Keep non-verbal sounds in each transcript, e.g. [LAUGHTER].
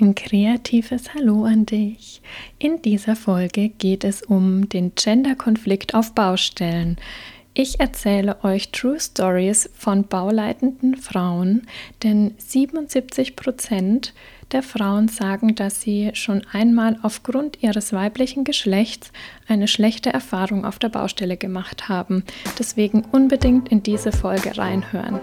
Ein kreatives Hallo an dich. In dieser Folge geht es um den Gender-Konflikt auf Baustellen. Ich erzähle euch True Stories von bauleitenden Frauen, denn 77 Prozent der Frauen sagen, dass sie schon einmal aufgrund ihres weiblichen Geschlechts eine schlechte Erfahrung auf der Baustelle gemacht haben. Deswegen unbedingt in diese Folge reinhören.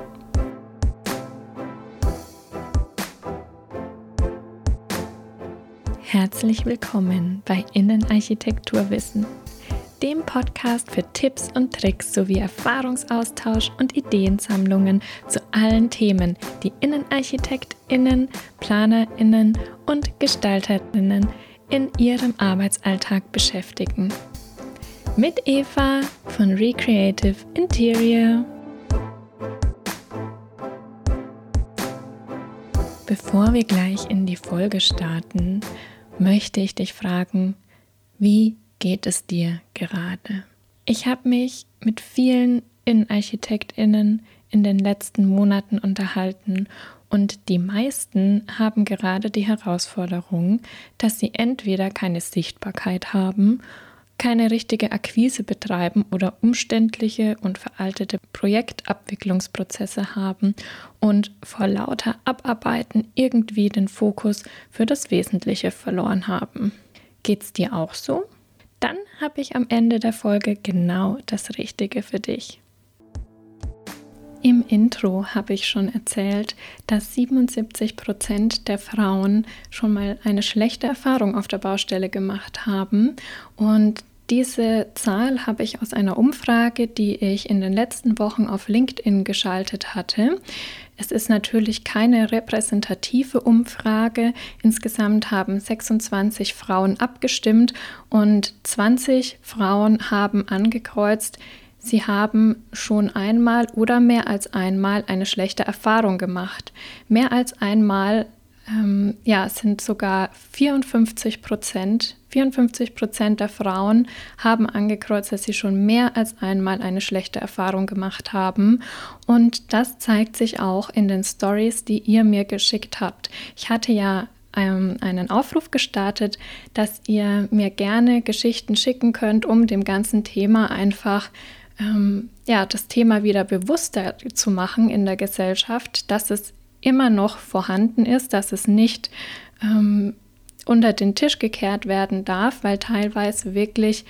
Herzlich willkommen bei Innenarchitekturwissen, dem Podcast für Tipps und Tricks sowie Erfahrungsaustausch und Ideensammlungen zu allen Themen, die Innenarchitektinnen, Planerinnen und Gestalterinnen in ihrem Arbeitsalltag beschäftigen. Mit Eva von Recreative Interior. Bevor wir gleich in die Folge starten, möchte ich dich fragen, wie geht es dir gerade? Ich habe mich mit vielen Innenarchitektinnen in den letzten Monaten unterhalten und die meisten haben gerade die Herausforderung, dass sie entweder keine Sichtbarkeit haben keine richtige Akquise betreiben oder umständliche und veraltete Projektabwicklungsprozesse haben und vor lauter Abarbeiten irgendwie den Fokus für das Wesentliche verloren haben. Geht's dir auch so? Dann habe ich am Ende der Folge genau das Richtige für dich. Im Intro habe ich schon erzählt, dass 77 Prozent der Frauen schon mal eine schlechte Erfahrung auf der Baustelle gemacht haben. Und diese Zahl habe ich aus einer Umfrage, die ich in den letzten Wochen auf LinkedIn geschaltet hatte. Es ist natürlich keine repräsentative Umfrage. Insgesamt haben 26 Frauen abgestimmt und 20 Frauen haben angekreuzt, Sie haben schon einmal oder mehr als einmal eine schlechte Erfahrung gemacht. Mehr als einmal ähm, ja, sind sogar 54 Prozent, 54 Prozent der Frauen haben angekreuzt, dass sie schon mehr als einmal eine schlechte Erfahrung gemacht haben. Und das zeigt sich auch in den Stories, die ihr mir geschickt habt. Ich hatte ja ähm, einen Aufruf gestartet, dass ihr mir gerne Geschichten schicken könnt, um dem ganzen Thema einfach ähm, ja, das Thema wieder bewusster zu machen in der Gesellschaft, dass es immer noch vorhanden ist, dass es nicht ähm, unter den Tisch gekehrt werden darf, weil teilweise wirklich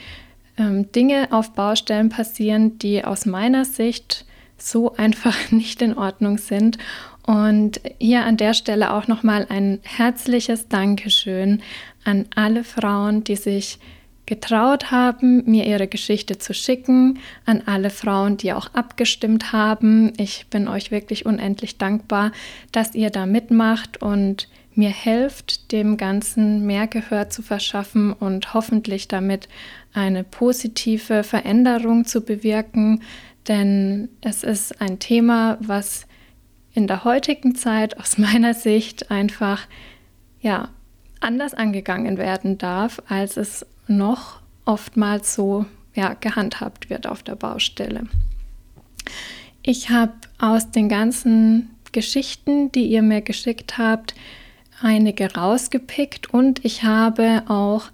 ähm, Dinge auf Baustellen passieren, die aus meiner Sicht so [LAUGHS] einfach nicht in Ordnung sind. Und hier an der Stelle auch nochmal ein herzliches Dankeschön an alle Frauen, die sich getraut haben, mir ihre Geschichte zu schicken, an alle Frauen, die auch abgestimmt haben. Ich bin euch wirklich unendlich dankbar, dass ihr da mitmacht und mir helft, dem Ganzen mehr Gehör zu verschaffen und hoffentlich damit eine positive Veränderung zu bewirken. Denn es ist ein Thema, was in der heutigen Zeit aus [LAUGHS] meiner Sicht einfach ja anders angegangen werden darf, als es noch oftmals so ja, gehandhabt wird auf der Baustelle. Ich habe aus den ganzen Geschichten, die ihr mir geschickt habt, einige rausgepickt und ich habe auch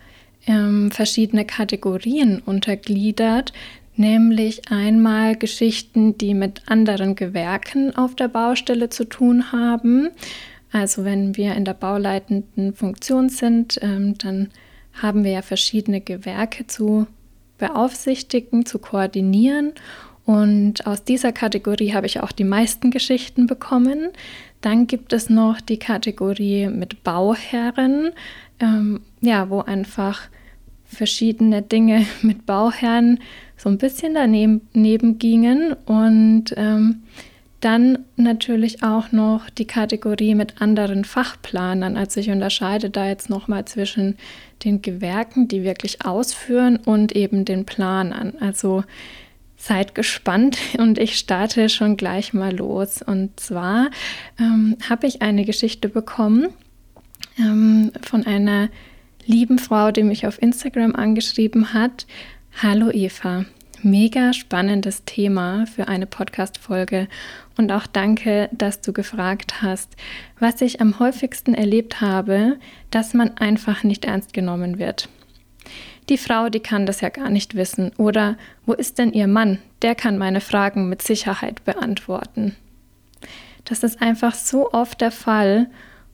ähm, verschiedene Kategorien untergliedert, nämlich einmal Geschichten, die mit anderen Gewerken auf der Baustelle zu tun haben. Also wenn wir in der bauleitenden Funktion sind, ähm, dann haben wir ja verschiedene Gewerke zu beaufsichtigen, zu koordinieren. Und aus dieser Kategorie habe ich auch die meisten Geschichten bekommen. Dann gibt es noch die Kategorie mit Bauherren, ähm, ja, wo einfach verschiedene Dinge [LAUGHS] mit Bauherren so ein bisschen daneben gingen. Und ähm, dann natürlich auch noch die Kategorie mit anderen Fachplanern. Also ich unterscheide da jetzt nochmal zwischen den Gewerken, die wirklich ausführen und eben den Planern. Also seid gespannt [LAUGHS] und ich starte schon gleich mal los. Und zwar ähm, habe ich eine Geschichte bekommen ähm, von einer lieben Frau, die mich auf Instagram angeschrieben hat. Hallo Eva, mega spannendes Thema für eine Podcast-Folge. Und auch danke, dass du gefragt hast, was ich am häufigsten erlebt habe, dass man einfach nicht ernst genommen wird. Die Frau, die kann das ja gar nicht wissen. Oder wo ist denn ihr Mann? Der kann meine Fragen mit Sicherheit beantworten. Das ist einfach so oft der Fall.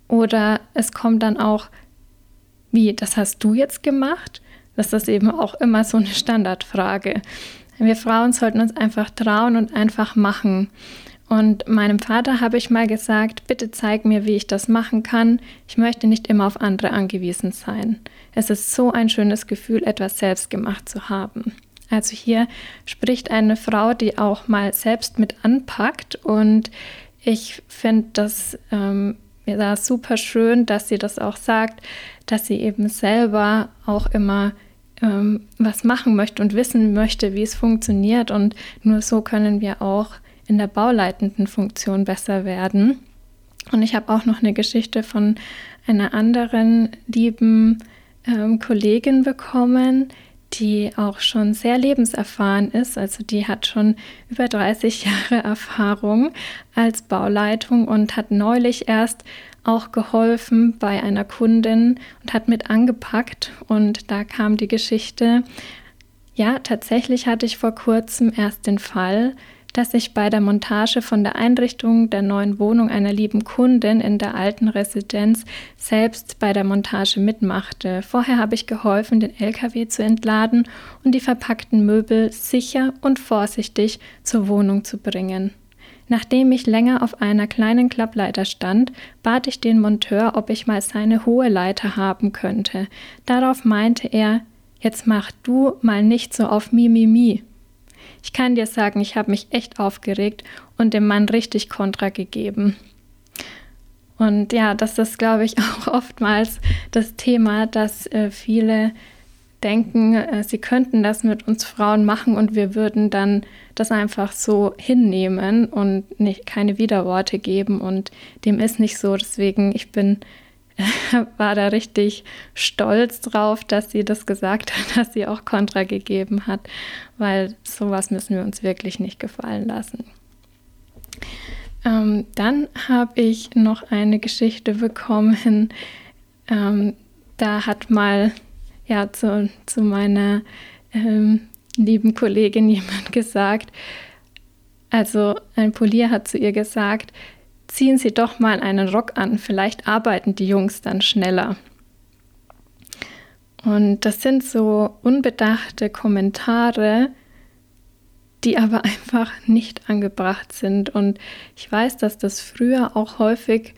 Oder es kommt dann auch, wie, das hast du jetzt gemacht? Das ist eben auch immer so eine Standardfrage. Wir Frauen sollten uns einfach trauen und einfach machen. Und meinem Vater habe ich mal gesagt, bitte zeig mir, wie ich das machen kann. Ich möchte nicht immer auf andere angewiesen sein. Es ist so ein schönes Gefühl, etwas selbst gemacht zu haben. Also hier spricht eine Frau, die auch mal selbst mit anpackt und ich finde das ähm, ja, super schön, dass sie das auch sagt, dass sie eben selber auch immer ähm, was machen möchte und wissen möchte, wie es funktioniert. Und nur so können wir auch in der bauleitenden Funktion besser werden. Und ich habe auch noch eine Geschichte von einer anderen lieben ähm, Kollegin bekommen, die auch schon sehr lebenserfahren ist. Also die hat schon über 30 Jahre Erfahrung als Bauleitung und hat neulich erst auch geholfen bei einer Kundin und hat mit angepackt. Und da kam die Geschichte, ja, tatsächlich hatte ich vor kurzem erst den Fall, dass ich bei der Montage von der Einrichtung der neuen Wohnung einer lieben Kundin in der alten Residenz selbst bei der Montage mitmachte. Vorher habe ich geholfen, den LKW zu entladen und die verpackten Möbel sicher und vorsichtig zur Wohnung zu bringen. Nachdem ich länger auf einer kleinen Klappleiter stand, bat ich den Monteur, ob ich mal seine hohe Leiter haben könnte. Darauf meinte er, jetzt mach du mal nicht so auf Mimimi. Ich kann dir sagen, ich habe mich echt aufgeregt und dem Mann richtig Kontra gegeben. Und ja, das ist, glaube ich, [LAUGHS] auch oftmals das Thema, dass äh, viele denken, äh, sie könnten das mit uns Frauen machen und wir würden dann das einfach so hinnehmen und nicht, keine Widerworte geben und dem ist nicht so. Deswegen, ich bin, [LAUGHS] war da richtig stolz drauf, dass sie das gesagt hat, [LAUGHS] dass sie auch Kontra gegeben hat, weil sowas müssen wir uns wirklich nicht gefallen lassen. Ähm, dann habe ich noch eine Geschichte bekommen. Ähm, da hat mal ja, zu, zu meiner ähm, lieben Kollegin jemand [LAUGHS] gesagt, also ein Polier hat zu ihr gesagt, ziehen Sie doch mal einen Rock an, vielleicht arbeiten die Jungs dann schneller. Und das sind so unbedachte Kommentare, die aber [LAUGHS] einfach nicht angebracht sind. Und ich weiß, dass das früher auch häufig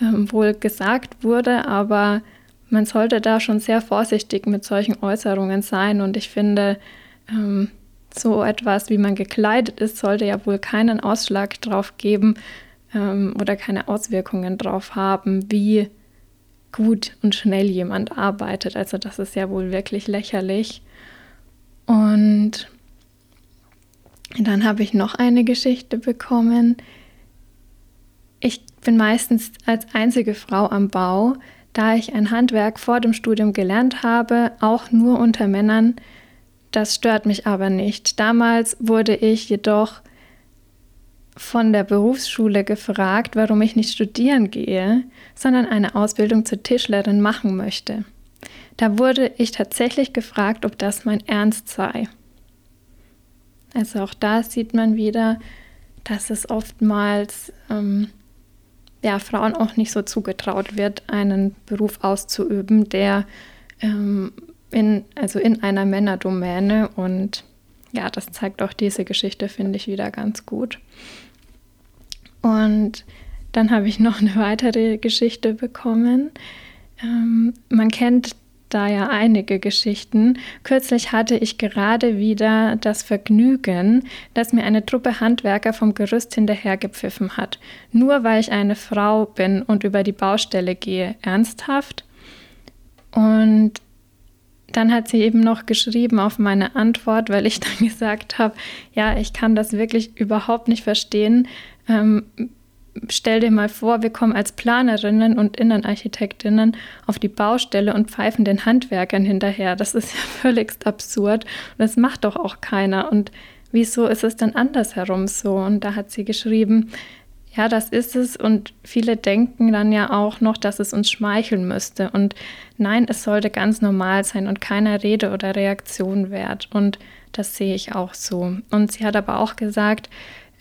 ähm, wohl gesagt wurde, aber man sollte da schon sehr vorsichtig mit solchen Äußerungen sein. Und ich finde, ähm, so etwas, wie man gekleidet ist, sollte ja wohl keinen Ausschlag drauf geben ähm, oder keine Auswirkungen drauf haben, wie gut und schnell jemand arbeitet. Also das ist ja wohl wirklich lächerlich. Und dann habe ich noch eine Geschichte bekommen. Ich bin meistens als einzige Frau am Bau da ich ein Handwerk vor dem Studium gelernt habe, auch nur unter Männern. Das stört mich aber nicht. Damals wurde ich jedoch von der Berufsschule gefragt, warum ich nicht studieren gehe, sondern eine Ausbildung zur Tischlerin machen möchte. Da wurde ich tatsächlich gefragt, ob das mein Ernst sei. Also auch da sieht man wieder, dass es oftmals ähm, ja, Frauen auch nicht so zugetraut wird, einen Beruf auszuüben, der ähm, in, also in einer Männerdomäne und ja, das zeigt auch diese Geschichte, finde ich, wieder ganz gut. Und dann habe ich noch eine weitere Geschichte bekommen. Ähm, man kennt da ja einige Geschichten. Kürzlich hatte ich gerade wieder das Vergnügen, dass mir eine Truppe Handwerker vom Gerüst hinterhergepfiffen hat. Nur weil ich eine Frau bin und über die Baustelle gehe. Ernsthaft? Und dann hat sie eben noch geschrieben auf meine Antwort, weil ich [LAUGHS] dann gesagt habe, ja, ich kann das wirklich überhaupt nicht verstehen, ähm, stell dir mal vor, wir kommen als Planerinnen und Innenarchitektinnen auf die Baustelle und pfeifen den Handwerkern hinterher. Das ist ja [LAUGHS] völlig absurd und das macht doch auch keiner. Und wieso ist es dann andersherum so? Und da hat sie geschrieben, ja, das ist es. Und viele denken dann ja auch noch, dass es uns schmeicheln müsste. Und nein, es sollte ganz normal sein und keiner Rede oder Reaktion wert. Und das sehe ich auch so. Und sie hat aber auch gesagt,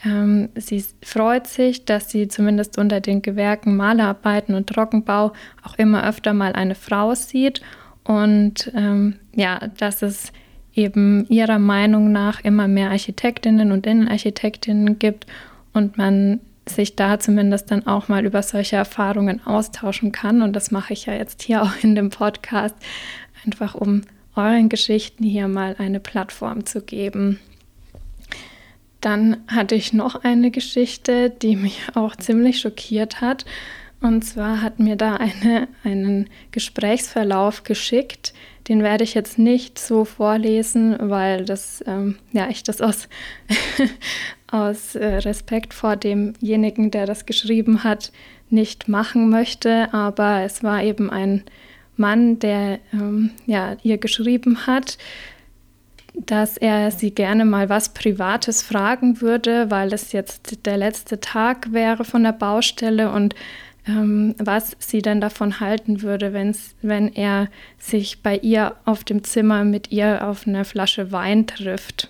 ähm, sie freut sich, dass sie zumindest unter den Gewerken Malerarbeiten und Trockenbau auch immer öfter mal eine Frau sieht. Und ähm, ja, dass es eben ihrer Meinung nach immer mehr Architektinnen und Innenarchitektinnen gibt und man sich da zumindest dann auch mal über solche Erfahrungen austauschen kann. Und das mache ich ja jetzt hier auch in dem Podcast, einfach um euren Geschichten hier mal eine Plattform zu geben. Dann hatte ich noch eine Geschichte, die mich auch ziemlich schockiert hat. Und zwar hat mir da eine, einen Gesprächsverlauf geschickt. Den werde ich jetzt nicht so vorlesen, weil das, ähm, ja, ich das aus, [LAUGHS] aus äh, Respekt vor demjenigen, der das geschrieben hat, nicht machen möchte. Aber es war eben ein Mann, der ähm, ja, ihr geschrieben hat, dass er sie gerne mal was Privates fragen würde, weil es jetzt der letzte Tag wäre von der Baustelle und ähm, was sie denn davon halten würde, wenn's, wenn er sich bei ihr auf dem Zimmer mit ihr auf eine Flasche Wein trifft.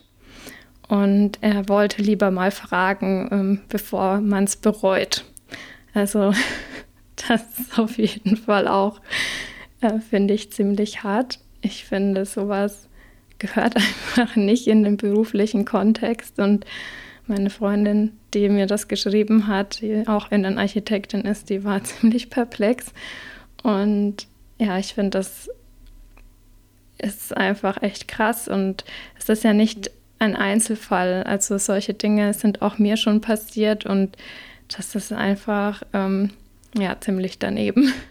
Und er wollte lieber mal fragen, ähm, bevor man es bereut. Also [LAUGHS] das ist auf jeden Fall auch, äh, finde ich, ziemlich hart. Ich finde sowas gehört [LAUGHS] einfach nicht in den beruflichen Kontext. Und meine Freundin, die mir das geschrieben hat, die auch in den Architektin ist, die war [LAUGHS] ziemlich perplex. Und ja, ich finde, das ist einfach echt krass. Und es ist ja nicht ein Einzelfall. Also solche Dinge sind auch mir schon passiert und das ist einfach ähm, ja ziemlich daneben. [LAUGHS]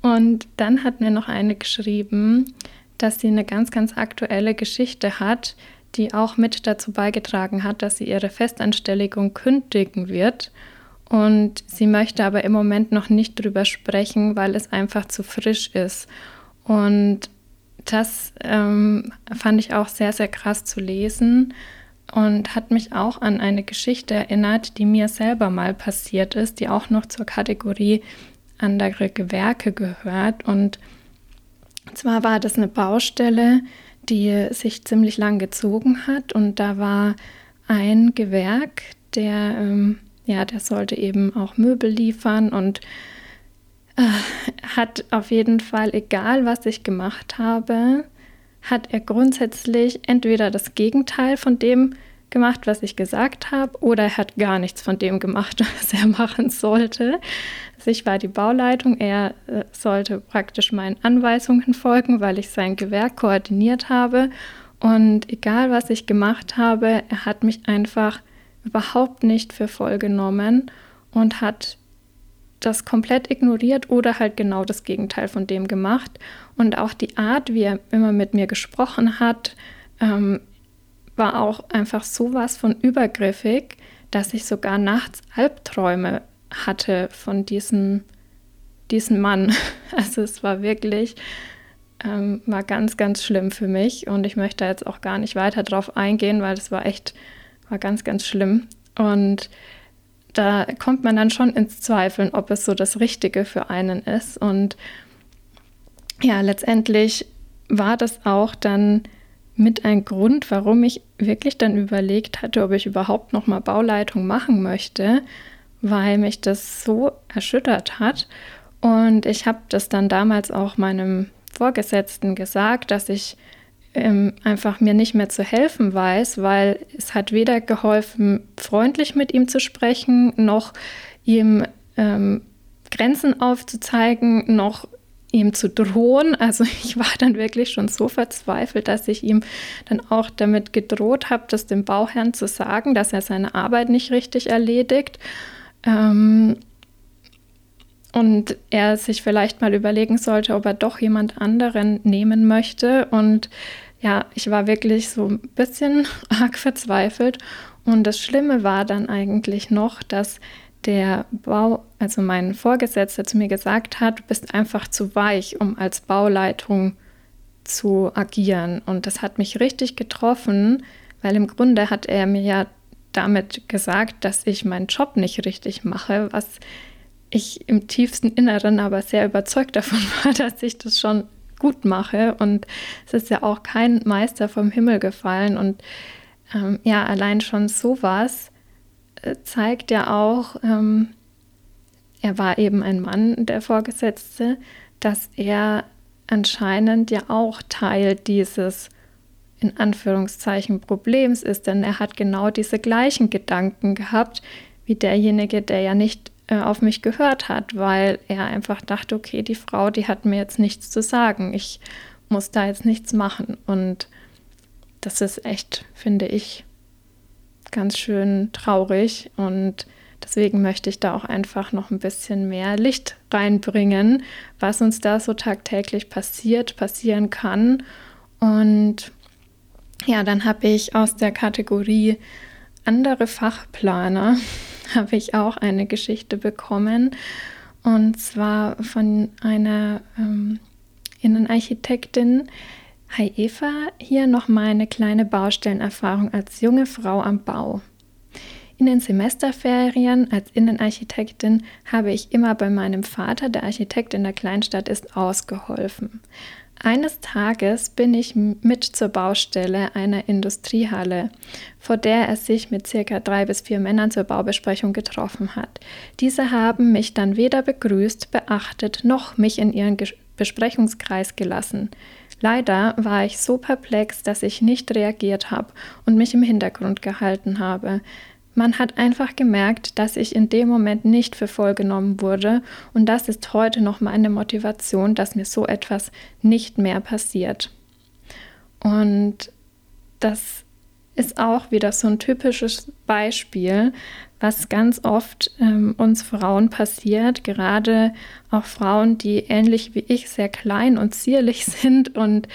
Und dann hat mir noch eine geschrieben, dass sie eine ganz, ganz aktuelle Geschichte hat, die auch mit dazu beigetragen hat, dass sie ihre Festanstellung kündigen wird. Und sie möchte aber im Moment noch nicht drüber sprechen, weil es einfach zu frisch ist. Und das ähm, fand ich auch sehr, sehr krass zu lesen und hat mich auch an eine Geschichte erinnert, die mir selber mal passiert ist, die auch noch zur Kategorie andere Gewerke gehört. Und zwar war das eine Baustelle, die sich ziemlich lang gezogen hat und da war ein Gewerk, der, ähm, ja, der sollte eben auch Möbel liefern und äh, hat auf jeden Fall, egal was ich gemacht habe, hat er grundsätzlich entweder das Gegenteil von dem gemacht, was ich gesagt habe, oder er hat gar nichts von dem gemacht, [LAUGHS] was er machen sollte. Ich war die Bauleitung, er äh, sollte praktisch meinen Anweisungen folgen, weil ich sein Gewerk koordiniert habe. Und egal, was ich gemacht habe, er hat mich einfach überhaupt nicht für voll genommen und hat das komplett ignoriert oder halt genau das Gegenteil von dem gemacht. Und auch die Art, wie er immer mit mir gesprochen hat, ähm, war auch einfach sowas von übergriffig, dass ich sogar nachts Albträume hatte von diesem, diesem Mann. [LAUGHS] Also es war wirklich, ähm, war ganz, ganz schlimm für mich und ich möchte jetzt auch gar nicht weiter drauf eingehen, weil es war echt, war ganz, ganz schlimm. Und da kommt man dann schon ins Zweifeln, ob es so das Richtige für einen ist. Und ja, letztendlich war das auch dann mit ein Grund, warum ich wirklich dann überlegt hatte, ob ich überhaupt noch mal Bauleitung machen möchte, weil mich das so erschüttert hat. Und ich habe das dann damals auch meinem Vorgesetzten gesagt, dass ich ähm, einfach mir nicht mehr zu helfen weiß, weil es hat weder geholfen, freundlich mit ihm zu sprechen, noch ihm ähm, Grenzen aufzuzeigen, noch ihm zu drohen. Also [LAUGHS] ich war dann wirklich schon so verzweifelt, dass ich ihm dann auch damit gedroht habe, das dem Bauherrn zu sagen, dass er seine Arbeit nicht richtig erledigt. Ähm, und er sich vielleicht mal überlegen sollte, ob er doch jemand anderen nehmen möchte. Und ja, ich war wirklich so ein bisschen [LAUGHS] arg verzweifelt. Und das Schlimme war dann eigentlich noch, dass der Bau, also mein Vorgesetzter zu mir gesagt hat, du bist einfach zu weich, um als Bauleitung zu agieren. Und das hat mich richtig getroffen, weil im Grunde hat er mir ja damit gesagt, dass ich meinen Job nicht richtig mache, was ich im tiefsten Inneren aber sehr überzeugt davon [LAUGHS] war, dass ich das schon gut mache. Und es ist ja auch kein Meister vom Himmel gefallen. Und ähm, ja, allein schon sowas äh, zeigt ja auch, ähm, er war eben ein Mann, der Vorgesetzte, dass er anscheinend ja auch Teil dieses in Anführungszeichen Problems ist, denn er hat genau diese gleichen Gedanken gehabt wie derjenige, der ja nicht äh, auf mich gehört hat, weil er einfach dachte, okay, die Frau, die hat mir jetzt nichts zu sagen, ich muss da jetzt nichts machen. Und das ist echt, finde ich, ganz schön traurig und deswegen möchte ich da auch einfach noch ein bisschen mehr Licht reinbringen, was uns da so tagtäglich passiert, passieren kann. Und ja, dann habe ich aus der Kategorie andere Fachplaner [LAUGHS] habe ich auch eine Geschichte bekommen und zwar von einer ähm, Innenarchitektin. Hi Eva, hier noch meine kleine Baustellenerfahrung als junge Frau am Bau. In den Semesterferien als Innenarchitektin habe ich immer bei meinem Vater, der Architekt in der Kleinstadt ist, ausgeholfen. Eines Tages bin ich mit zur Baustelle einer Industriehalle, vor der er sich mit circa drei bis vier Männern zur Baubesprechung getroffen hat. Diese haben mich dann weder begrüßt, beachtet noch mich in ihren Besprechungskreis gelassen. Leider war ich so perplex, dass ich nicht reagiert habe und mich im Hintergrund gehalten habe. Man hat einfach gemerkt, dass ich in dem Moment nicht für voll genommen wurde und das ist heute noch meine Motivation, dass mir so etwas nicht mehr passiert. Und das ist auch wieder so ein typisches Beispiel, was ganz oft ähm, uns Frauen passiert, gerade auch Frauen, die ähnlich wie ich sehr klein und zierlich [LAUGHS] sind und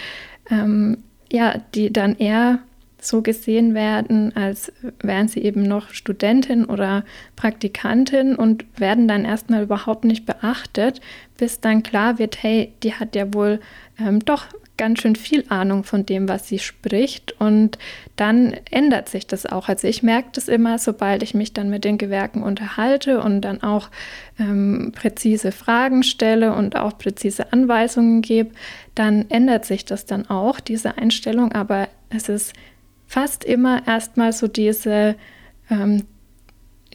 ähm, ja, die dann eher so gesehen werden, als wären sie eben noch Studentin oder Praktikantin und werden dann erstmal überhaupt nicht beachtet, bis dann klar wird, hey, die hat ja wohl ähm, doch ganz schön viel Ahnung von dem, was sie spricht. Und dann ändert sich das auch. Also ich merke das immer, sobald ich mich dann mit den Gewerken unterhalte und dann auch ähm, präzise Fragen stelle und auch präzise Anweisungen gebe, dann ändert sich das dann auch, diese Einstellung. Aber es ist fast immer erstmal so diese, ähm,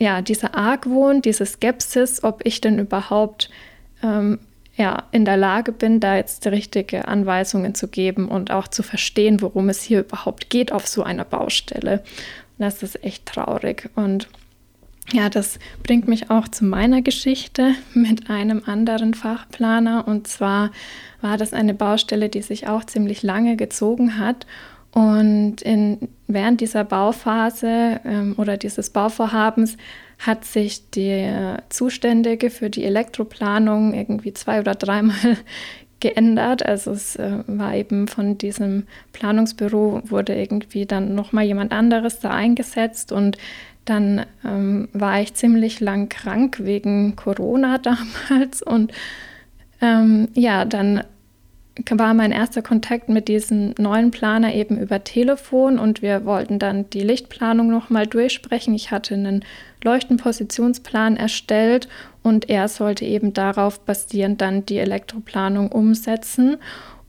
ja, diese Argwohn, diese Skepsis, ob ich denn überhaupt ähm, ja, in der Lage bin, da jetzt die richtige Anweisungen zu geben und auch zu verstehen, worum es hier überhaupt geht auf so einer Baustelle. Das ist echt traurig. Und ja, das bringt mich auch zu meiner Geschichte [LAUGHS] mit einem anderen Fachplaner. Und zwar war das eine Baustelle, die sich auch ziemlich lange gezogen hat. Und in, während dieser Bauphase ähm, oder dieses Bauvorhabens hat sich der Zuständige für die Elektroplanung irgendwie zwei oder dreimal [LAUGHS] geändert. Also es äh, war eben von diesem Planungsbüro wurde irgendwie dann nochmal jemand anderes da eingesetzt und dann ähm, war ich ziemlich lang krank wegen Corona [LAUGHS] damals und ähm, ja, dann war mein erster Kontakt mit diesem neuen Planer eben über Telefon und wir wollten dann die Lichtplanung nochmal durchsprechen. Ich hatte einen Leuchtenpositionsplan erstellt und er sollte eben darauf basierend dann die Elektroplanung umsetzen.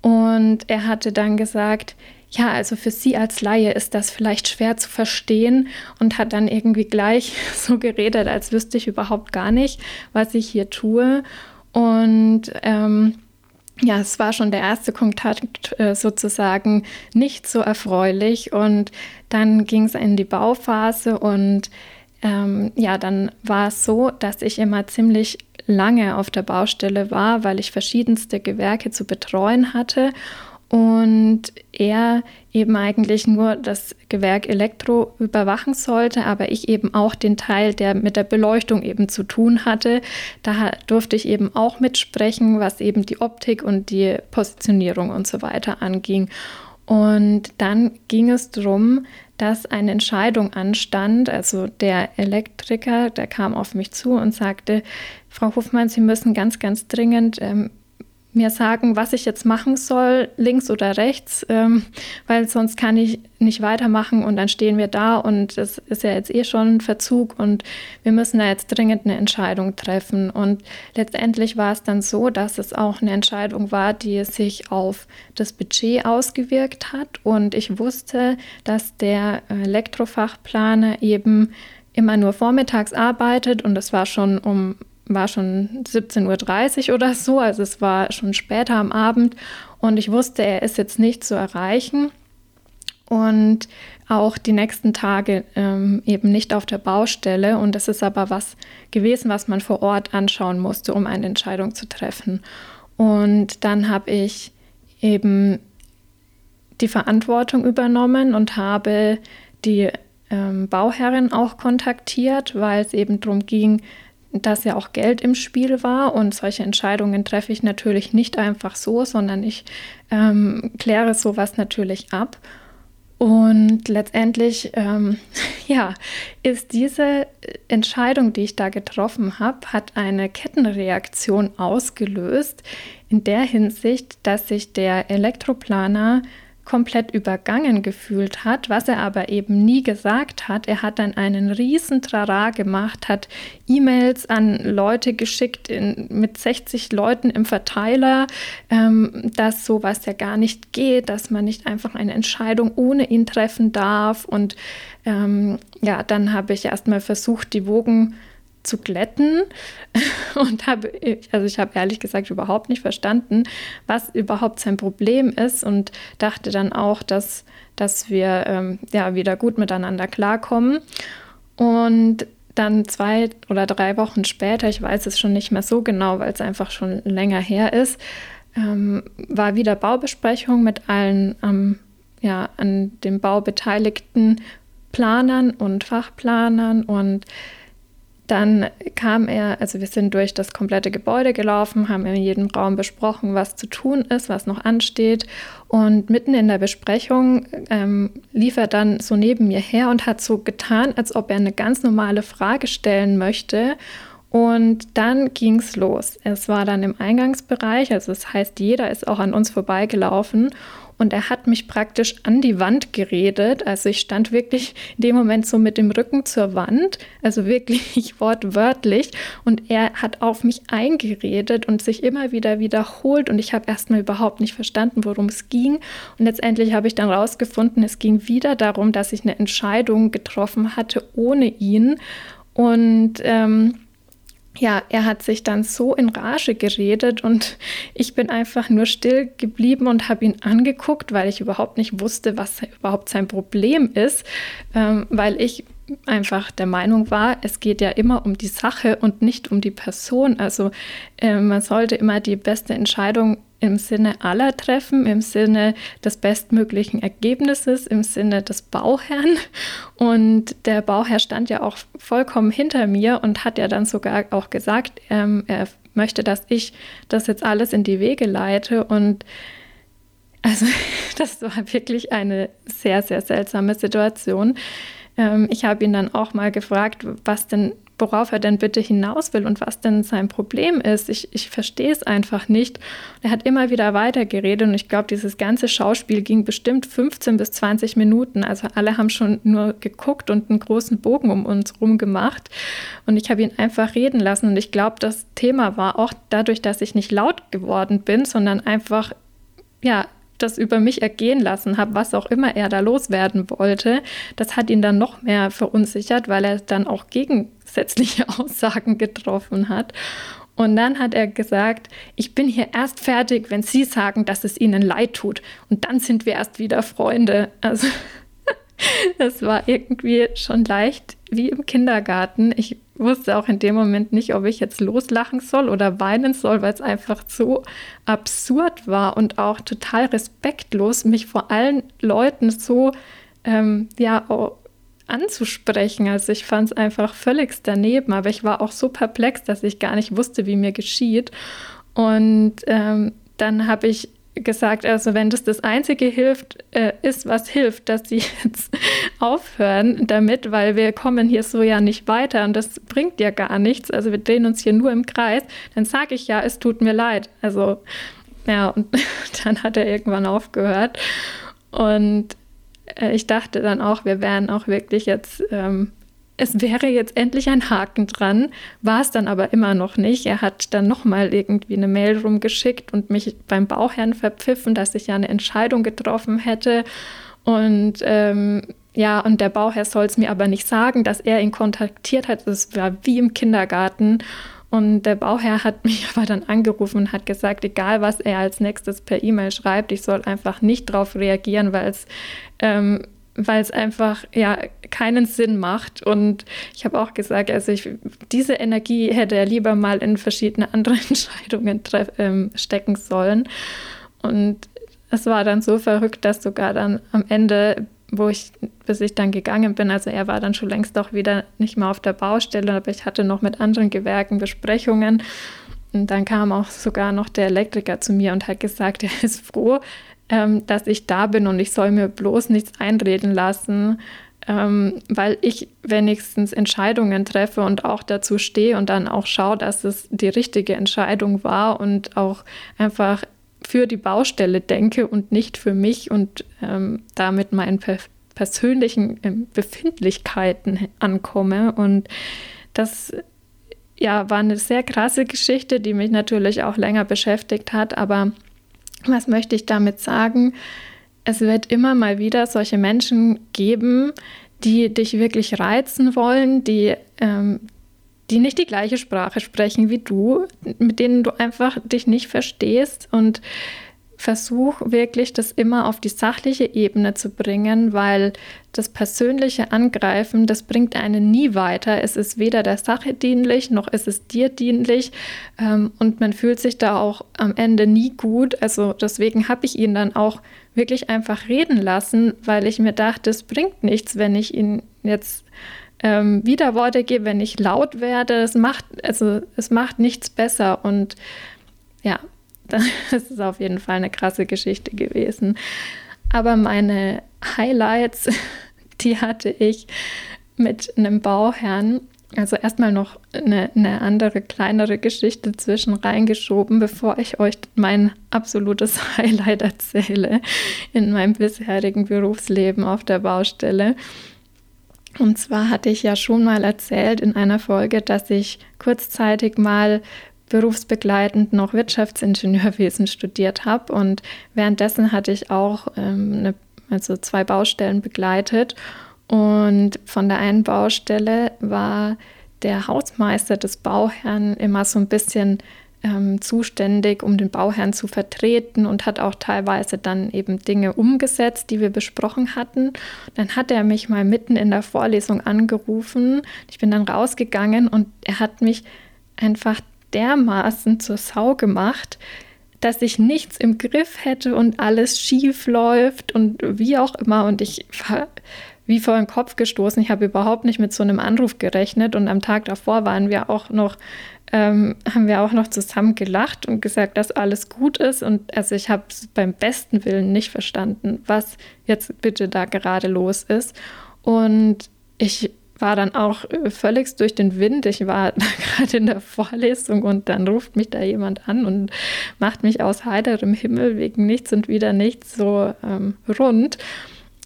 Und er hatte dann gesagt, ja, also für Sie als Laie ist das vielleicht schwer zu verstehen und hat dann irgendwie gleich [LAUGHS] so geredet, als wüsste ich überhaupt gar nicht, was ich hier tue. Und ähm, ja, es war schon der erste Kontakt äh, sozusagen nicht so erfreulich. Und dann ging es in die Bauphase und ähm, ja, dann war es so, dass ich immer ziemlich lange auf der Baustelle war, weil ich verschiedenste Gewerke zu betreuen hatte. Und er eben eigentlich nur das Gewerk Elektro überwachen sollte, aber ich eben auch den Teil, der mit der Beleuchtung eben zu tun hatte. Da durfte ich eben auch mitsprechen, was eben die Optik und die Positionierung und so weiter anging. Und dann ging es darum, dass eine Entscheidung anstand. Also der Elektriker, der kam auf mich zu und sagte, Frau Hofmann, Sie müssen ganz, ganz dringend ähm, mir sagen, was ich jetzt machen soll, links oder rechts, ähm, weil sonst kann ich nicht weitermachen und dann stehen wir da und es ist ja jetzt eh schon ein Verzug und wir müssen da jetzt dringend eine Entscheidung treffen. Und letztendlich war es dann so, dass es auch eine Entscheidung war, die sich auf das Budget ausgewirkt hat und ich wusste, dass der Elektrofachplaner eben immer nur vormittags arbeitet und es war schon um war schon 17.30 Uhr oder so, also es war schon später am Abend und ich wusste, er ist jetzt nicht zu erreichen und auch die nächsten Tage ähm, eben nicht auf der Baustelle. Und das ist aber was gewesen, was man vor Ort anschauen musste, um eine Entscheidung zu treffen. Und dann habe ich eben die Verantwortung übernommen und habe die ähm, Bauherrin auch kontaktiert, weil es eben darum ging, dass ja auch Geld im Spiel war und solche Entscheidungen treffe ich natürlich nicht einfach so, sondern ich ähm, kläre sowas natürlich ab. Und letztendlich, ähm, [LAUGHS] ja, ist diese Entscheidung, die ich da getroffen habe, hat eine Kettenreaktion ausgelöst in der Hinsicht, dass sich der Elektroplaner komplett übergangen gefühlt hat, was er aber eben nie gesagt hat. Er hat dann einen riesen Trara gemacht, hat E-Mails an Leute geschickt in, mit 60 Leuten im Verteiler, ähm, dass sowas ja gar nicht geht, dass man nicht einfach eine Entscheidung ohne ihn treffen darf. Und ähm, ja, dann habe ich erstmal versucht, die Wogen zu glätten [LAUGHS] und habe, also ich habe ehrlich gesagt überhaupt nicht verstanden, was überhaupt sein Problem ist und dachte dann auch, dass, dass wir ähm, ja wieder gut miteinander klarkommen. Und dann zwei oder drei Wochen später, ich weiß es schon nicht mehr so genau, weil es einfach schon länger her ist, ähm, war wieder Baubesprechung mit allen ähm, ja, an dem Bau beteiligten Planern und Fachplanern und dann kam er, also wir sind durch das komplette Gebäude gelaufen, haben in jedem Raum besprochen, was zu tun ist, was noch ansteht. Und mitten in der Besprechung ähm, lief er dann so neben mir her und hat so getan, als ob er eine ganz normale Frage stellen möchte. Und dann ging es los. Es war dann im Eingangsbereich, also das heißt, jeder ist auch an uns vorbeigelaufen und er hat mich praktisch an die Wand geredet. Also ich stand wirklich in dem Moment so mit dem Rücken zur Wand, also wirklich [LAUGHS] wortwörtlich. Und er hat auf mich eingeredet und sich immer wieder wiederholt. Und ich habe erstmal überhaupt nicht verstanden, worum es ging. Und letztendlich habe ich dann rausgefunden, es ging wieder darum, dass ich eine Entscheidung getroffen hatte ohne ihn. Und ähm, ja, er hat sich dann so in Rage geredet und ich bin einfach nur still geblieben und habe ihn angeguckt, weil ich überhaupt nicht wusste, was überhaupt sein Problem ist, ähm, weil ich einfach der Meinung war, es geht ja immer um die Sache und nicht um die Person. Also äh, man sollte immer die beste Entscheidung im Sinne aller treffen, im Sinne des bestmöglichen Ergebnisses, im Sinne des Bauherrn. Und der Bauherr stand ja auch vollkommen hinter mir und hat ja dann sogar auch gesagt, ähm, er möchte, dass ich das jetzt alles in die Wege leite. Und also [LAUGHS] das war wirklich eine sehr, sehr seltsame Situation. Ähm, ich habe ihn dann auch mal gefragt, was denn worauf er denn bitte hinaus will und was denn sein Problem ist. Ich, ich verstehe es einfach nicht. Er hat immer wieder weitergeredet und ich glaube, dieses ganze Schauspiel ging bestimmt 15 bis 20 Minuten. Also alle haben schon nur geguckt und einen großen Bogen um uns herum gemacht. Und ich habe ihn einfach reden lassen. Und ich glaube, das Thema war auch dadurch, dass ich nicht laut geworden bin, sondern einfach, ja, das über mich ergehen lassen habe, was auch immer er da loswerden wollte, das hat ihn dann noch mehr verunsichert, weil er dann auch gegensätzliche [LAUGHS] Aussagen getroffen hat. Und dann hat er gesagt, ich bin hier erst fertig, wenn Sie sagen, dass es Ihnen leid tut. Und dann sind wir erst wieder Freunde. Also [LAUGHS] das war irgendwie schon leicht wie im Kindergarten. Ich wusste auch in dem Moment nicht, ob ich jetzt loslachen soll oder weinen soll, weil es einfach so absurd war und auch total respektlos, mich vor allen Leuten so ähm, ja, anzusprechen. Also ich fand es einfach völlig daneben, aber ich war auch so perplex, dass ich gar nicht wusste, wie mir geschieht. Und ähm, dann habe ich gesagt, also wenn das das Einzige hilft, äh, ist, was hilft, dass sie [LAUGHS] jetzt aufhören damit, weil wir kommen hier so ja nicht weiter und das bringt ja gar nichts. Also wir drehen uns hier nur im Kreis. Dann sage ich ja, es tut mir leid. Also ja, und [LAUGHS] dann hat er irgendwann aufgehört. Und äh, ich dachte dann auch, wir wären auch wirklich jetzt ähm, es wäre jetzt endlich ein Haken dran, war es dann aber immer noch nicht. Er hat dann nochmal irgendwie eine Mail rumgeschickt und mich beim Bauherrn verpfiffen, dass ich ja eine Entscheidung getroffen hätte. Und ähm, ja, und der Bauherr soll es mir aber nicht sagen, dass er ihn kontaktiert hat. Das war wie im Kindergarten. Und der Bauherr hat [LAUGHS] mich aber dann angerufen und hat gesagt, egal was er als nächstes per E-Mail schreibt, ich soll einfach nicht darauf reagieren, weil es ähm, weil es einfach ja keinen Sinn macht. Und ich habe auch gesagt, also ich, diese Energie hätte er lieber mal in verschiedene andere [LAUGHS] Entscheidungen ähm, stecken sollen. Und es war dann so verrückt, dass sogar dann am Ende, wo ich, bis ich dann gegangen bin, also er war dann schon längst auch wieder nicht mehr auf der Baustelle, aber ich hatte noch mit anderen Gewerken Besprechungen. Und dann kam auch sogar noch der Elektriker zu mir und hat gesagt, er ist froh, ähm, dass ich da bin und ich soll mir bloß nichts einreden lassen, ähm, weil ich wenigstens Entscheidungen treffe und auch dazu stehe und dann auch schaue, dass es die richtige Entscheidung war und auch einfach für die Baustelle denke und nicht für mich und ähm, damit meinen per persönlichen ähm, Befindlichkeiten ankomme. Und das ja, war eine sehr krasse Geschichte, die mich natürlich auch länger beschäftigt hat, aber was möchte ich damit sagen? Es wird immer mal wieder solche Menschen geben, die dich wirklich reizen wollen, die, ähm, die nicht die gleiche Sprache sprechen wie du, mit denen du einfach dich nicht verstehst und versuch wirklich, das immer auf die sachliche Ebene zu bringen, weil das persönliche Angreifen, das bringt einen nie weiter. Es ist weder der Sache dienlich, noch ist es dir dienlich ähm, und man fühlt sich da auch am Ende nie gut. Also deswegen habe ich ihn dann auch wirklich einfach reden lassen, weil ich mir dachte, es bringt nichts, wenn ich ihn jetzt ähm, Widerworte gebe, wenn ich laut werde. Es macht, also es macht nichts besser und ja, Das [LAUGHS] ist auf jeden Fall eine krasse Geschichte gewesen. Aber meine Highlights, [LAUGHS] die hatte ich mit einem Bauherrn. Also erstmal noch eine, eine, andere, kleinere Geschichte zwischen reingeschoben, bevor ich euch mein absolutes [LAUGHS] Highlight erzähle in meinem bisherigen Berufsleben auf der Baustelle. Und zwar hatte ich ja schon mal erzählt in einer Folge, dass ich kurzzeitig mal berufsbegleitend noch Wirtschaftsingenieurwesen studiert habe und währenddessen hatte ich auch ähm, eine, also zwei Baustellen begleitet und von der einen Baustelle war der Hausmeister des Bauherrn immer so ein bisschen ähm, zuständig, um den Bauherrn zu vertreten und hat auch teilweise dann eben Dinge umgesetzt, die wir besprochen hatten. Dann hat er mich mal mitten in der Vorlesung angerufen. Ich bin dann rausgegangen und er hat mich einfach dermaßen zur Sau gemacht, dass ich nichts im Griff hätte und alles schief läuft und wie auch immer. Und ich war wie vor den Kopf gestoßen. Ich habe überhaupt nicht mit so einem Anruf gerechnet. Und am Tag davor waren wir auch noch, ähm, haben wir auch noch zusammen gelacht und gesagt, dass alles gut ist. Und also ich habe beim besten Willen nicht verstanden, was jetzt bitte da gerade los ist. Und ich war dann auch äh, völlig durch den Wind. Ich war [LAUGHS] gerade in der Vorlesung und dann ruft mich da jemand an und macht mich aus heiterem Himmel wegen nichts und wieder nichts so ähm, rund.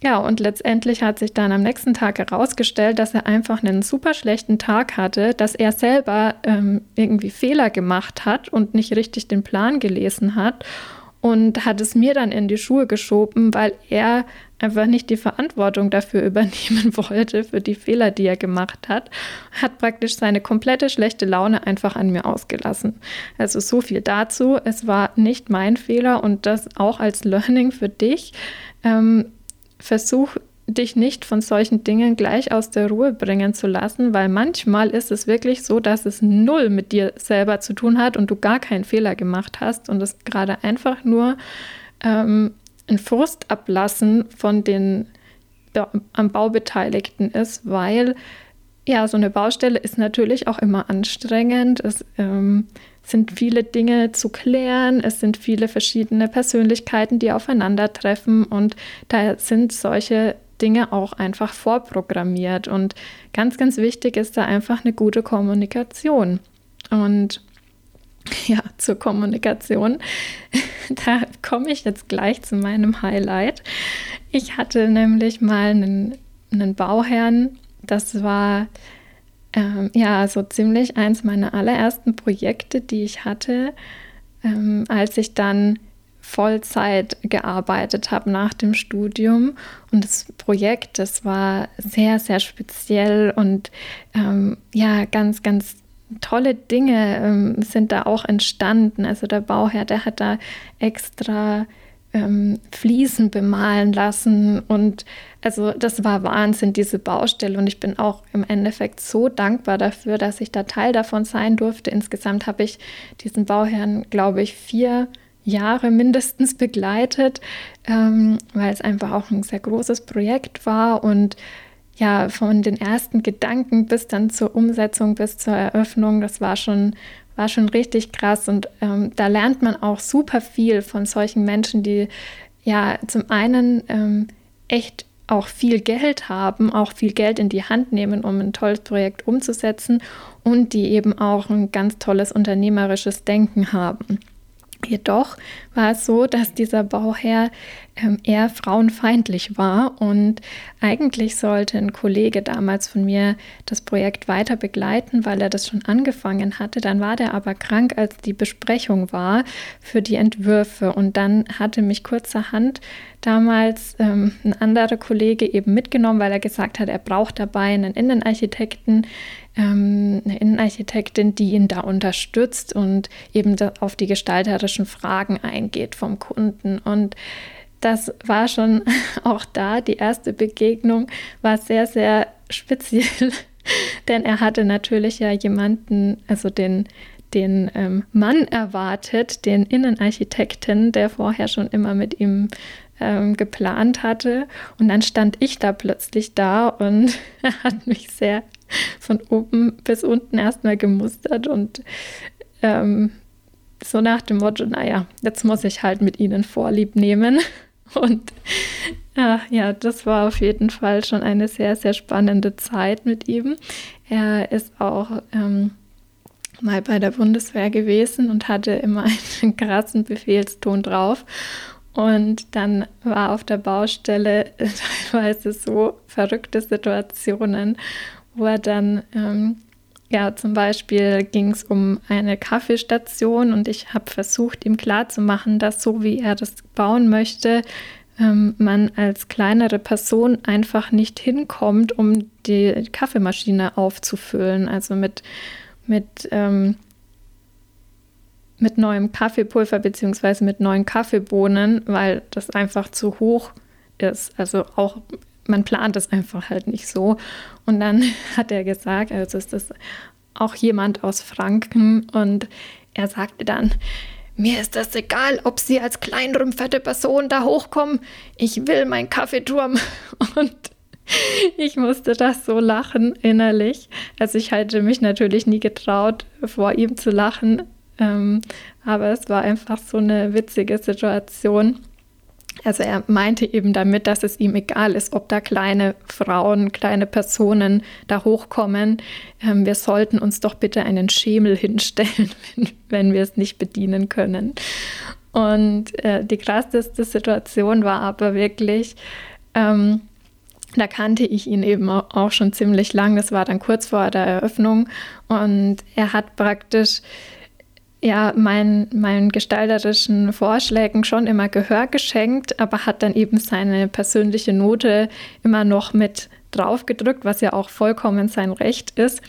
Ja, und letztendlich hat sich dann am nächsten Tag herausgestellt, dass er einfach einen super schlechten Tag hatte, dass er selber ähm, irgendwie Fehler gemacht hat und nicht richtig den Plan gelesen hat und hat es mir dann in die Schuhe geschoben, weil er einfach nicht die Verantwortung dafür [LAUGHS] übernehmen wollte, für die Fehler, die er gemacht hat, hat praktisch seine komplette schlechte Laune einfach an mir ausgelassen. Also so viel dazu. Es war nicht mein Fehler und das auch als Learning für dich. Ähm, versuch dich nicht von solchen Dingen gleich aus der Ruhe bringen zu lassen, weil manchmal ist es wirklich so, dass es null mit dir selber zu tun hat und du gar keinen Fehler gemacht hast und es gerade einfach nur ähm, ein Frustablassen von den am Bau Beteiligten ist, weil ja, so eine Baustelle ist natürlich auch immer anstrengend. Es, ähm, sind viele Dinge zu klären, es sind viele verschiedene Persönlichkeiten, die aufeinandertreffen und da sind solche Dinge auch einfach vorprogrammiert. Und ganz, ganz wichtig ist da einfach eine gute Kommunikation. Und [LAUGHS] ja, zur Kommunikation. [LAUGHS] Da komme ich jetzt gleich zu meinem Highlight. Ich hatte nämlich mal einen, einen Bauherrn, das war ähm, ja so ziemlich eins meiner allerersten Projekte, die ich hatte, ähm, als ich dann Vollzeit gearbeitet habe nach dem Studium. Und das Projekt, das war sehr, sehr speziell und ähm, ja, ganz, ganz tolle Dinge ähm, sind da auch entstanden. Also der Bauherr, der hat da extra ähm, Fliesen bemalen lassen und also das war Wahnsinn, diese Baustelle und ich bin auch im Endeffekt so dankbar dafür, dass ich da Teil davon sein durfte. Insgesamt habe ich diesen Bauherrn, glaube ich, vier Jahre mindestens begleitet, ähm, weil es einfach auch ein sehr großes Projekt war und ja, von den ersten Gedanken bis dann zur Umsetzung, bis zur Eröffnung, das war schon, war schon richtig krass. Und ähm, da lernt man auch super viel von solchen Menschen, die ja zum einen ähm, echt auch viel Geld haben, auch viel Geld in die Hand nehmen, um ein tolles Projekt umzusetzen und die eben auch ein ganz tolles unternehmerisches Denken haben. Jedoch war es so, dass dieser Bauherr ähm, eher frauenfeindlich war und eigentlich sollte ein Kollege damals von mir das Projekt weiter begleiten, weil er das schon angefangen hatte. Dann war der aber krank, als die Besprechung war für die Entwürfe und dann hatte mich kurzerhand damals ähm, ein anderer Kollege eben mitgenommen, weil er gesagt hat, er braucht dabei einen Innenarchitekten, ähm, eine Innenarchitektin, die ihn da unterstützt und eben auf die gestalterischen Fragen eingeht vom Kunden. Und das war schon [LAUGHS] auch da, die erste Begegnung war sehr, sehr speziell, [LAUGHS] denn er hatte natürlich ja jemanden, also den den ähm, Mann erwartet, den Innenarchitekten, der vorher schon immer mit ihm ähm, geplant hatte. Und dann stand ich da plötzlich da und [LAUGHS] er hat mich sehr von oben bis unten erstmal gemustert und ähm, so nach dem Motto, naja, jetzt muss ich halt mit ihnen Vorlieb nehmen. [LAUGHS] Und ja, ja, das war auf jeden Fall schon eine sehr, sehr spannende Zeit mit ihm. Er ist auch ähm, mal bei der Bundeswehr gewesen und hatte immer [LAUGHS] einen krassen Befehlston drauf. Und dann war auf der Baustelle [LAUGHS] teilweise so verrückte Situationen, wo er dann, ähm, ja, zum Beispiel ging es um eine Kaffeestation und ich habe versucht, ihm klarzumachen, dass so wie er das bauen möchte, ähm, man als kleinere Person einfach nicht hinkommt, um die Kaffeemaschine aufzufüllen. Also mit, mit, ähm, mit neuem Kaffeepulver bzw. mit neuen Kaffeebohnen, weil das einfach zu hoch ist. Also auch man plant es einfach halt nicht so. Und dann [LAUGHS] hat er gesagt, also ist das auch jemand aus Franken und er sagte dann, mir ist das egal, ob Sie als kleinrümpferte Person da hochkommen. Ich will meinen Kaffeeturm. [LAUGHS] Und ich musste das so lachen innerlich. Also ich hatte mich natürlich nie getraut, vor ihm zu lachen. Ähm, aber es war einfach so eine witzige Situation. Also er meinte eben damit, dass es ihm egal ist, ob da kleine Frauen, kleine Personen da hochkommen. Ähm, wir sollten uns doch bitte einen Schemel [LAUGHS] hinstellen, wenn, wenn wir es nicht bedienen können. Und äh, die krasseste Situation war aber wirklich, ähm, da kannte ich ihn eben auch schon ziemlich lang. Das war dann kurz vor der Eröffnung. Und er hat praktisch ja, mein, meinen gestalterischen Vorschlägen schon immer Gehör geschenkt, aber hat dann eben seine persönliche Note immer noch mit draufgedrückt, was ja auch vollkommen sein Recht ist.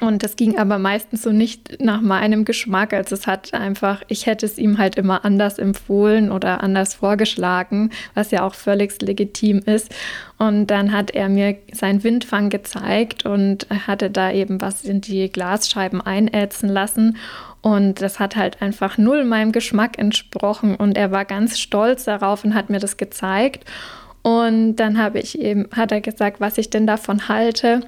Und das ging aber meistens so nicht nach meinem Geschmack. Also es hat einfach, ich hätte es ihm halt immer anders empfohlen oder anders vorgeschlagen, was ja auch völlig legitim ist. Und dann hat er mir seinen Windfang gezeigt und hatte da eben was in die Glasscheiben einätzen lassen. Und das hat halt einfach null meinem Geschmack entsprochen. Und er war ganz stolz darauf und hat mir das gezeigt. Und dann habe ich eben, hat er gesagt, was ich denn davon halte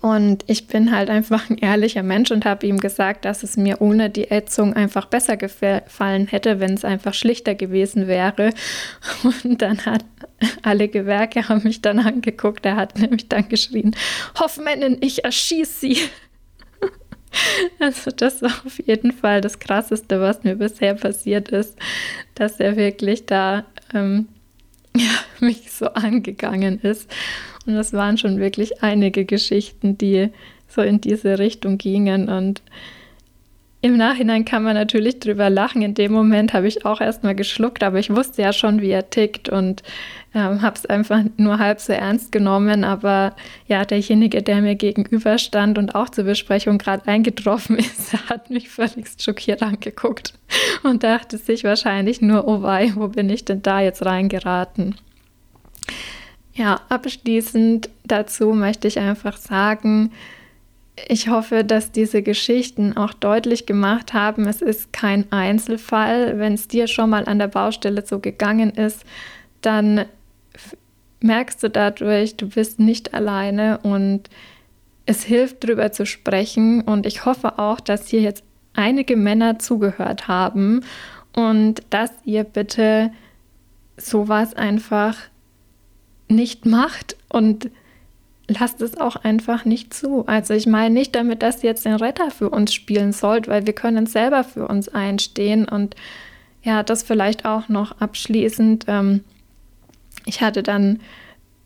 Und ich bin halt einfach ein ehrlicher Mensch und habe ihm gesagt, dass es mir ohne die Ätzung einfach besser gefallen hätte, wenn es einfach schlichter gewesen wäre. [LAUGHS] Und dann hat alle Gewerke haben mich dann angeguckt. Er hat nämlich dann geschrien: Hoffmännin, ich erschieße sie. Also das war auf jeden Fall das Krasseste, was mir bisher passiert ist, dass er wirklich da ähm, ja, [LAUGHS] mich so angegangen ist. Und das waren schon wirklich einige Geschichten, die so in diese Richtung gingen. Und im Nachhinein kann man natürlich drüber lachen. In dem Moment habe ich auch erstmal geschluckt, aber ich wusste ja schon, wie er tickt und ähm, habe es einfach nur halb so ernst genommen. Aber ja, derjenige, der mir gegenüberstand und auch zur Besprechung gerade eingetroffen [LAUGHS] ist, hat mich völlig schockiert angeguckt und dachte sich wahrscheinlich nur, oh wei, wo bin ich denn da jetzt reingeraten? Ja, abschließend dazu möchte ich einfach sagen, ich hoffe, dass diese Geschichten auch deutlich gemacht haben, es ist kein Einzelfall. Wenn es dir schon mal an der Baustelle so gegangen ist, dann merkst du dadurch, du bist nicht alleine und es hilft, darüber zu sprechen. Und ich hoffe auch, dass hier jetzt einige Männer zugehört haben und dass ihr bitte sowas einfach nicht macht und lasst es auch einfach nicht zu. Also ich meine nicht damit, dass ihr jetzt den Retter für uns spielen sollt, weil wir können selber für uns einstehen und ja, das vielleicht auch noch abschließend. Ähm, ich hatte dann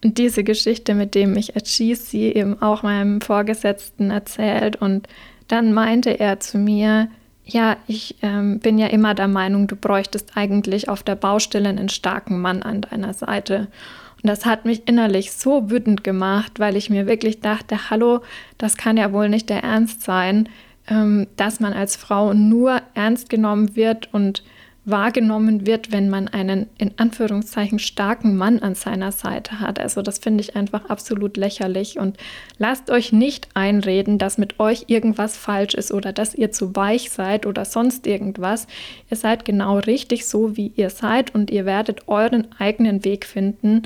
diese Geschichte mit dem ich erschieße sie eben auch meinem Vorgesetzten erzählt und dann meinte er zu mir, ja, ich ähm, bin ja immer der Meinung, du bräuchtest eigentlich auf der Baustelle einen starken Mann an deiner Seite. Und das hat mich innerlich so wütend gemacht, weil ich mir wirklich dachte, hallo, das kann ja wohl nicht der Ernst sein, ähm, dass man als Frau nur ernst genommen wird und wahrgenommen wird, wenn man einen in Anführungszeichen starken Mann an seiner Seite hat. Also das finde ich einfach absolut lächerlich und lasst euch nicht einreden, dass mit euch irgendwas falsch ist oder dass ihr zu weich seid oder sonst irgendwas. Ihr seid genau richtig so, wie ihr seid und ihr werdet euren eigenen Weg finden,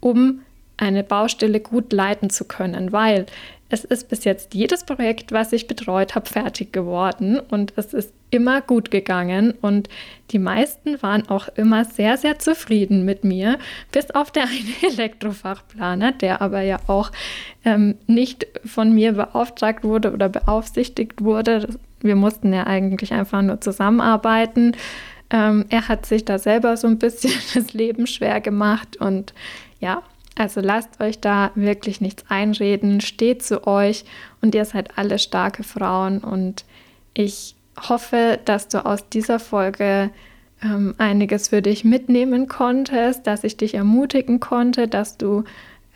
um eine Baustelle gut leiten zu können, weil es ist bis jetzt jedes Projekt, was ich betreut habe, fertig geworden und es ist immer gut gegangen und die meisten waren auch immer sehr, sehr zufrieden mit mir, bis auf der [LAUGHS] eine Elektrofachplaner, der aber ja auch ähm, nicht von mir beauftragt wurde oder beaufsichtigt wurde. Wir mussten ja eigentlich einfach nur zusammenarbeiten. Ähm, er hat sich da selber so ein bisschen [LAUGHS] das Leben schwer gemacht und ja, also lasst euch da wirklich nichts einreden, steht zu euch und ihr seid alle starke Frauen und ich hoffe, dass du aus dieser Folge ähm, einiges für dich mitnehmen konntest, dass ich dich ermutigen konnte, dass du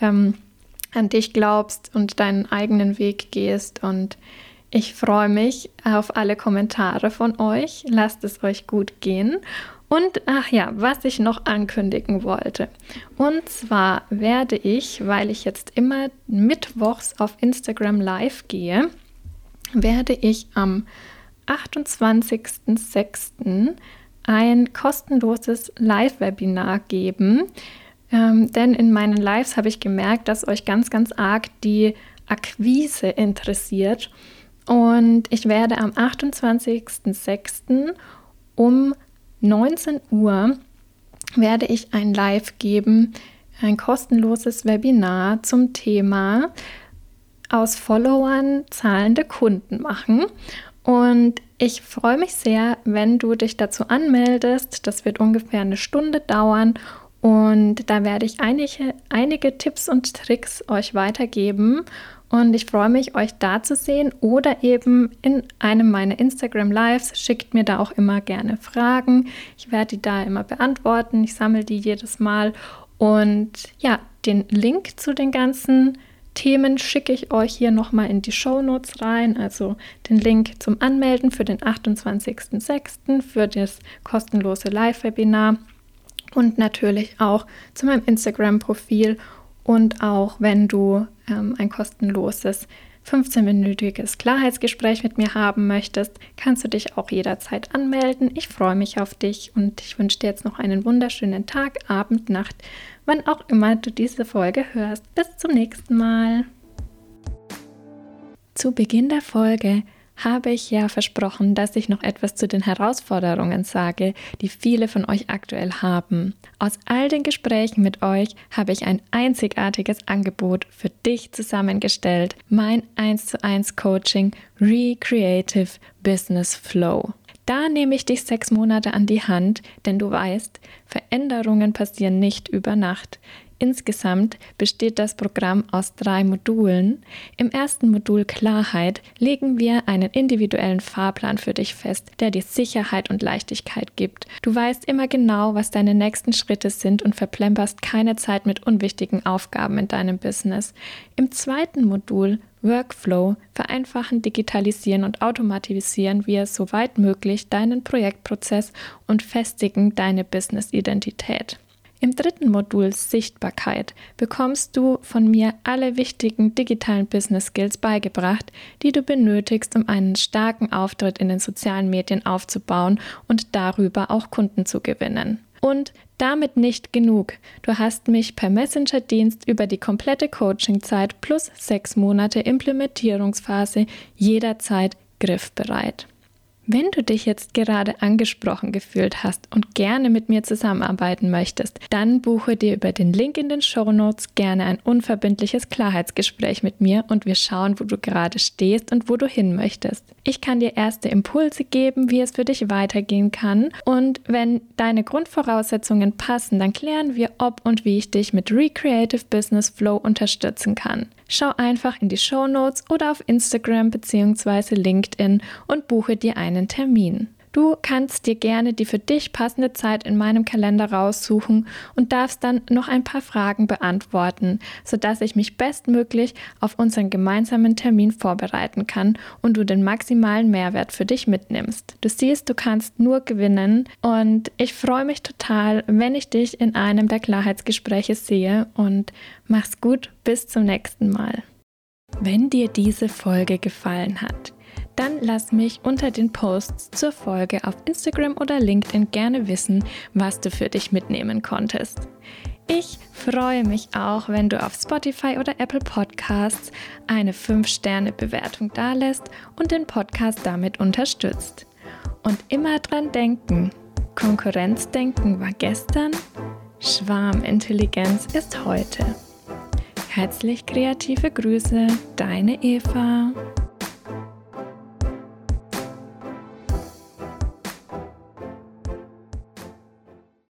ähm, an dich glaubst und deinen eigenen Weg gehst und ich freue mich auf alle Kommentare von euch. Lasst es euch gut gehen und ach ja, was ich noch ankündigen wollte. Und zwar werde ich, weil ich jetzt immer mittwochs auf Instagram live gehe, werde ich am 28.06. ein kostenloses Live-Webinar geben. Ähm, denn in meinen Lives habe ich gemerkt, dass euch ganz, ganz arg die Akquise interessiert. Und ich werde am 28.06. um 19 Uhr werde ich ein Live geben, ein kostenloses Webinar zum Thema aus Followern zahlende Kunden machen. Und ich freue mich sehr, wenn du dich dazu anmeldest. Das wird ungefähr eine Stunde dauern und da werde ich einige, einige Tipps und Tricks euch weitergeben und ich freue mich, euch da zu sehen oder eben in einem meiner Instagram Lives. Schickt mir da auch immer gerne Fragen. Ich werde die da immer beantworten. Ich sammle die jedes Mal. Und ja, den Link zu den ganzen Themen schicke ich euch hier nochmal in die Show Notes rein. Also den Link zum Anmelden für den 28.06. für das kostenlose Live-Webinar und natürlich auch zu meinem Instagram-Profil und auch wenn du ähm, ein kostenloses 15-minütiges Klarheitsgespräch mit mir haben möchtest, kannst du dich auch jederzeit anmelden. Ich freue mich auf dich und ich wünsche dir jetzt noch einen wunderschönen Tag, Abend, Nacht, wann auch immer du diese Folge hörst. Bis zum nächsten Mal. Zu Beginn der Folge habe ich ja versprochen, dass ich noch etwas zu den Herausforderungen sage, die viele von euch aktuell haben. Aus all den Gesprächen mit euch habe ich ein einzigartiges Angebot für dich zusammengestellt, mein 1 zu 1 Coaching Recreative Business Flow. Da nehme ich dich sechs Monate an die Hand, denn du weißt, Veränderungen passieren nicht über Nacht. Insgesamt besteht das Programm aus drei Modulen. Im ersten Modul Klarheit legen wir einen individuellen Fahrplan für dich fest, der dir Sicherheit und Leichtigkeit gibt. Du weißt immer genau, was deine nächsten Schritte sind und verplemperst keine Zeit mit unwichtigen Aufgaben in deinem Business. Im zweiten Modul Workflow vereinfachen, digitalisieren und automatisieren wir soweit möglich deinen Projektprozess und festigen deine Business-Identität. Im dritten Modul Sichtbarkeit bekommst du von mir alle wichtigen digitalen Business Skills beigebracht, die du benötigst, um einen starken Auftritt in den sozialen Medien aufzubauen und darüber auch Kunden zu gewinnen. Und damit nicht genug. Du hast mich per Messenger-Dienst über die komplette Coachingzeit plus sechs Monate Implementierungsphase jederzeit griffbereit. Wenn du dich jetzt gerade angesprochen gefühlt hast und gerne mit mir zusammenarbeiten möchtest, dann buche dir über den Link in den Show Notes gerne ein unverbindliches Klarheitsgespräch mit mir und wir schauen, wo du gerade stehst und wo du hin möchtest. Ich kann dir erste Impulse geben, wie es für dich weitergehen kann und wenn deine Grundvoraussetzungen passen, dann klären wir, ob und wie ich dich mit Recreative Business Flow unterstützen kann. Schau einfach in die Show Notes oder auf Instagram bzw. LinkedIn und buche dir einen Termin. Du kannst dir gerne die für dich passende Zeit in meinem Kalender raussuchen und darfst dann noch ein paar Fragen beantworten, sodass ich mich bestmöglich auf unseren gemeinsamen Termin vorbereiten kann und du den maximalen Mehrwert für dich mitnimmst. Du siehst, du kannst nur gewinnen und ich freue mich total, wenn ich dich in einem der Klarheitsgespräche sehe und mach's gut, bis zum nächsten Mal. Wenn dir diese Folge gefallen hat, dann lass mich unter den Posts zur Folge auf Instagram oder LinkedIn gerne wissen, was du für dich mitnehmen konntest. Ich freue mich auch, wenn du auf Spotify oder Apple Podcasts eine 5-Sterne-Bewertung dalässt und den Podcast damit unterstützt. Und immer dran denken, Konkurrenzdenken war gestern, Schwarmintelligenz ist heute. Herzlich kreative Grüße, deine Eva.